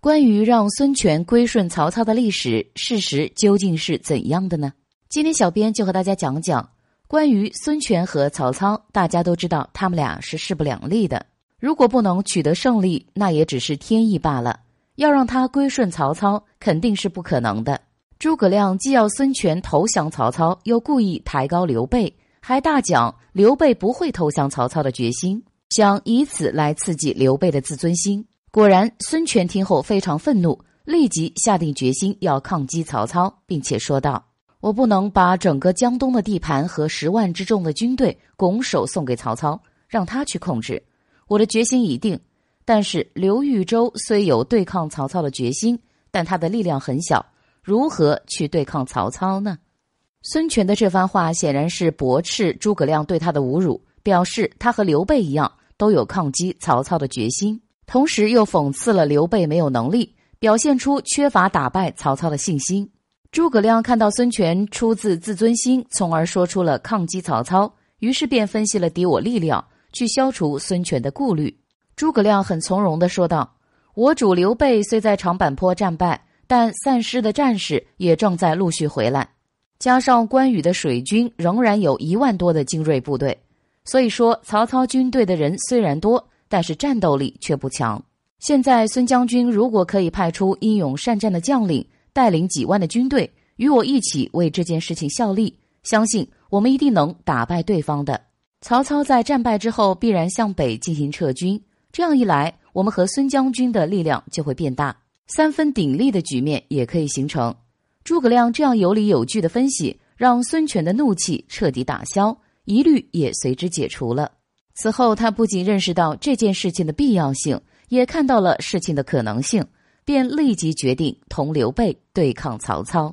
关于让孙权归顺曹操的历史，事实究竟是怎样的呢？今天小编就和大家讲讲关于孙权和曹操。大家都知道，他们俩是势不两立的。如果不能取得胜利，那也只是天意罢了。要让他归顺曹操，肯定是不可能的。诸葛亮既要孙权投降曹操，又故意抬高刘备，还大讲刘备不会投降曹操的决心，想以此来刺激刘备的自尊心。果然，孙权听后非常愤怒，立即下定决心要抗击曹操，并且说道：“我不能把整个江东的地盘和十万之众的军队拱手送给曹操，让他去控制。我的决心已定。但是刘豫州虽有对抗曹操的决心，但他的力量很小，如何去对抗曹操呢？”孙权的这番话显然是驳斥诸葛亮对他的侮辱，表示他和刘备一样，都有抗击曹操的决心。同时又讽刺了刘备没有能力，表现出缺乏打败曹操的信心。诸葛亮看到孙权出自自尊心，从而说出了抗击曹操，于是便分析了敌我力量，去消除孙权的顾虑。诸葛亮很从容地说道：“我主刘备虽在长坂坡战败，但散失的战士也正在陆续回来，加上关羽的水军仍然有一万多的精锐部队，所以说曹操军队的人虽然多。”但是战斗力却不强。现在孙将军如果可以派出英勇善战的将领，带领几万的军队与我一起为这件事情效力，相信我们一定能打败对方的。曹操在战败之后必然向北进行撤军，这样一来，我们和孙将军的力量就会变大，三分鼎立的局面也可以形成。诸葛亮这样有理有据的分析，让孙权的怒气彻底打消，疑虑也随之解除了。此后，他不仅认识到这件事情的必要性，也看到了事情的可能性，便立即决定同刘备对抗曹操。